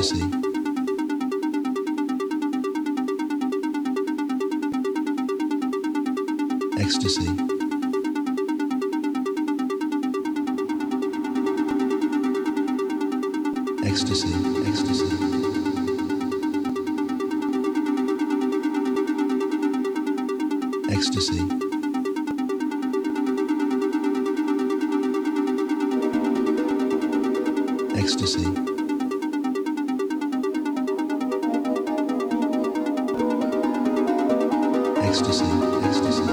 ecstasy. Ecstasy. Ecstasy, ecstasy. Ecstasy. Ecstasy. ecstasy, ecstasy.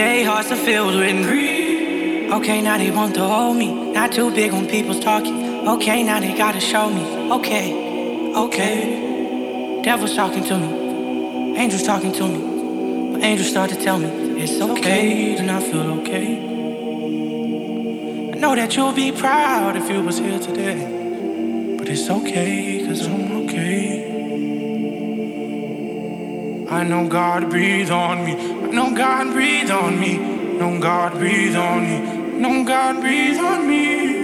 They hearts are filled with greed. Okay, now they want to hold me. Not too big on people's talking. Okay, now they gotta show me. Okay, okay. Devil's talking to me. Angels talking to me. But angels start to tell me it's okay to not feel okay. I know that you'll be proud if you was here today. But it's okay, cause I'm okay. I know God breathes on me no God breathe on me, no God breathe on me, no God breathe on me.